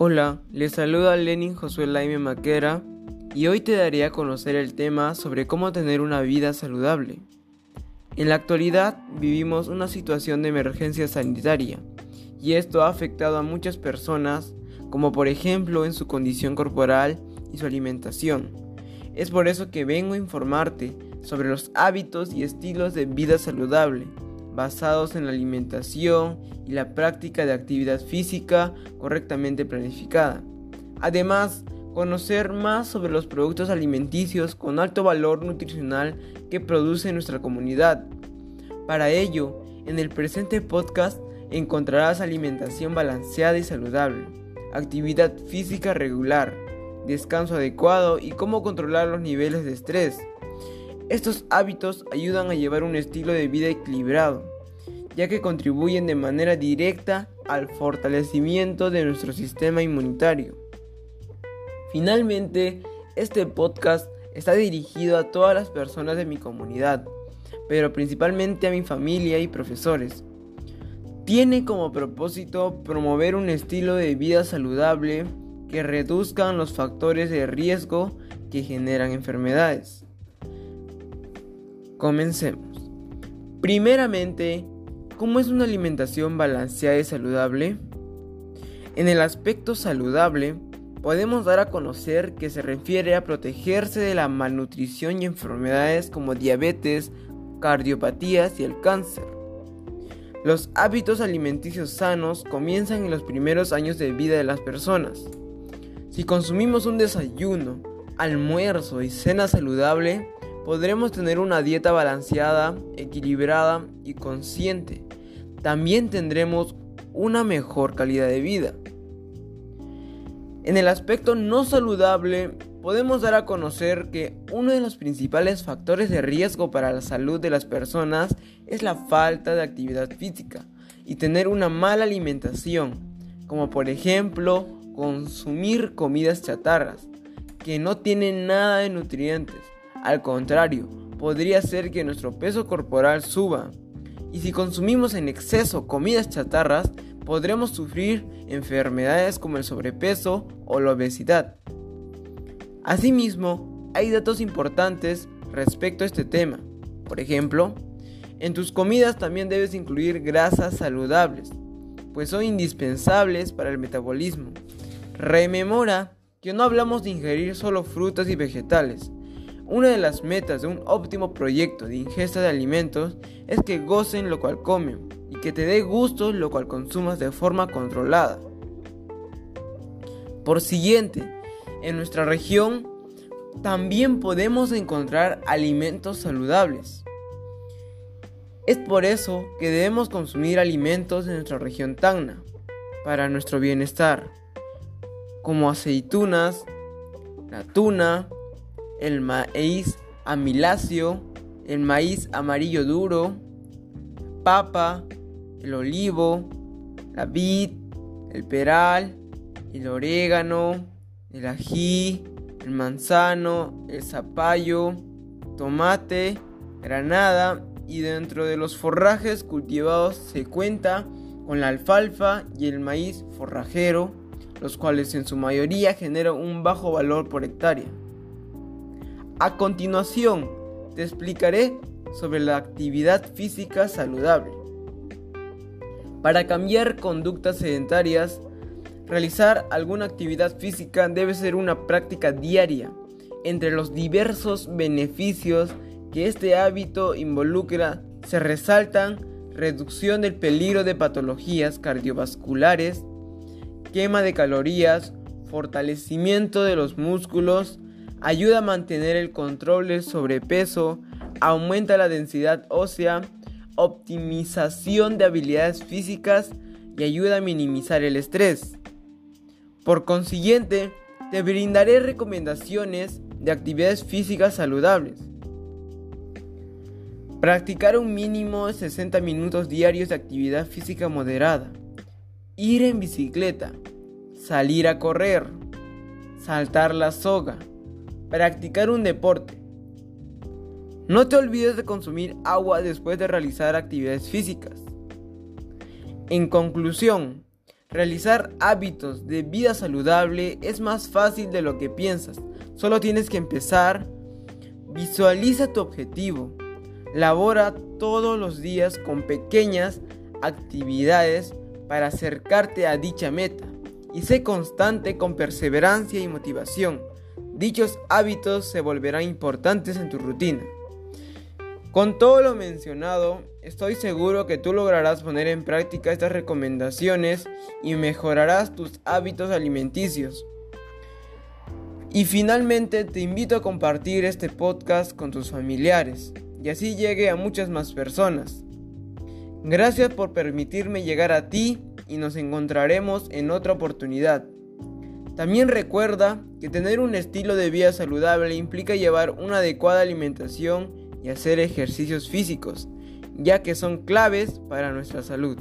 Hola, les saluda Lenin Josué Laime Maquera y hoy te daré a conocer el tema sobre cómo tener una vida saludable. En la actualidad vivimos una situación de emergencia sanitaria y esto ha afectado a muchas personas como por ejemplo en su condición corporal y su alimentación. Es por eso que vengo a informarte sobre los hábitos y estilos de vida saludable basados en la alimentación y la práctica de actividad física correctamente planificada. Además, conocer más sobre los productos alimenticios con alto valor nutricional que produce nuestra comunidad. Para ello, en el presente podcast encontrarás alimentación balanceada y saludable, actividad física regular, descanso adecuado y cómo controlar los niveles de estrés. Estos hábitos ayudan a llevar un estilo de vida equilibrado, ya que contribuyen de manera directa al fortalecimiento de nuestro sistema inmunitario. Finalmente, este podcast está dirigido a todas las personas de mi comunidad, pero principalmente a mi familia y profesores. Tiene como propósito promover un estilo de vida saludable que reduzcan los factores de riesgo que generan enfermedades. Comencemos. Primeramente, ¿cómo es una alimentación balanceada y saludable? En el aspecto saludable, podemos dar a conocer que se refiere a protegerse de la malnutrición y enfermedades como diabetes, cardiopatías y el cáncer. Los hábitos alimenticios sanos comienzan en los primeros años de vida de las personas. Si consumimos un desayuno, almuerzo y cena saludable, podremos tener una dieta balanceada, equilibrada y consciente. También tendremos una mejor calidad de vida. En el aspecto no saludable, podemos dar a conocer que uno de los principales factores de riesgo para la salud de las personas es la falta de actividad física y tener una mala alimentación, como por ejemplo consumir comidas chatarras, que no tienen nada de nutrientes al contrario, podría ser que nuestro peso corporal suba. Y si consumimos en exceso comidas chatarras, podremos sufrir enfermedades como el sobrepeso o la obesidad. Asimismo, hay datos importantes respecto a este tema. Por ejemplo, en tus comidas también debes incluir grasas saludables, pues son indispensables para el metabolismo. Rememora que no hablamos de ingerir solo frutas y vegetales, una de las metas de un óptimo proyecto de ingesta de alimentos es que gocen lo cual comen y que te dé gusto lo cual consumas de forma controlada. Por siguiente, en nuestra región también podemos encontrar alimentos saludables. Es por eso que debemos consumir alimentos de nuestra región Tacna para nuestro bienestar, como aceitunas, la tuna, el maíz amiláceo, el maíz amarillo duro, papa, el olivo, la vid, el peral, el orégano, el ají, el manzano, el zapallo, tomate, granada y dentro de los forrajes cultivados se cuenta con la alfalfa y el maíz forrajero, los cuales en su mayoría generan un bajo valor por hectárea. A continuación, te explicaré sobre la actividad física saludable. Para cambiar conductas sedentarias, realizar alguna actividad física debe ser una práctica diaria. Entre los diversos beneficios que este hábito involucra se resaltan reducción del peligro de patologías cardiovasculares, quema de calorías, fortalecimiento de los músculos, ayuda a mantener el control del sobrepeso, aumenta la densidad ósea, optimización de habilidades físicas y ayuda a minimizar el estrés. Por consiguiente, te brindaré recomendaciones de actividades físicas saludables. Practicar un mínimo de 60 minutos diarios de actividad física moderada. Ir en bicicleta. Salir a correr. Saltar la soga Practicar un deporte. No te olvides de consumir agua después de realizar actividades físicas. En conclusión, Realizar hábitos de vida saludable es más fácil de lo que piensas. Solo tienes que empezar. Visualiza tu objetivo. Labora todos los días con pequeñas actividades para acercarte a dicha meta. Y sé constante con perseverancia y motivación. Dichos hábitos se volverán importantes en tu rutina. Con todo lo mencionado, estoy seguro que tú lograrás poner en práctica estas recomendaciones y mejorarás tus hábitos alimenticios. Y finalmente te invito a compartir este podcast con tus familiares y así llegue a muchas más personas. Gracias por permitirme llegar a ti y nos encontraremos en otra oportunidad. También recuerda que tener un estilo de vida saludable implica llevar una adecuada alimentación y hacer ejercicios físicos, ya que son claves para nuestra salud.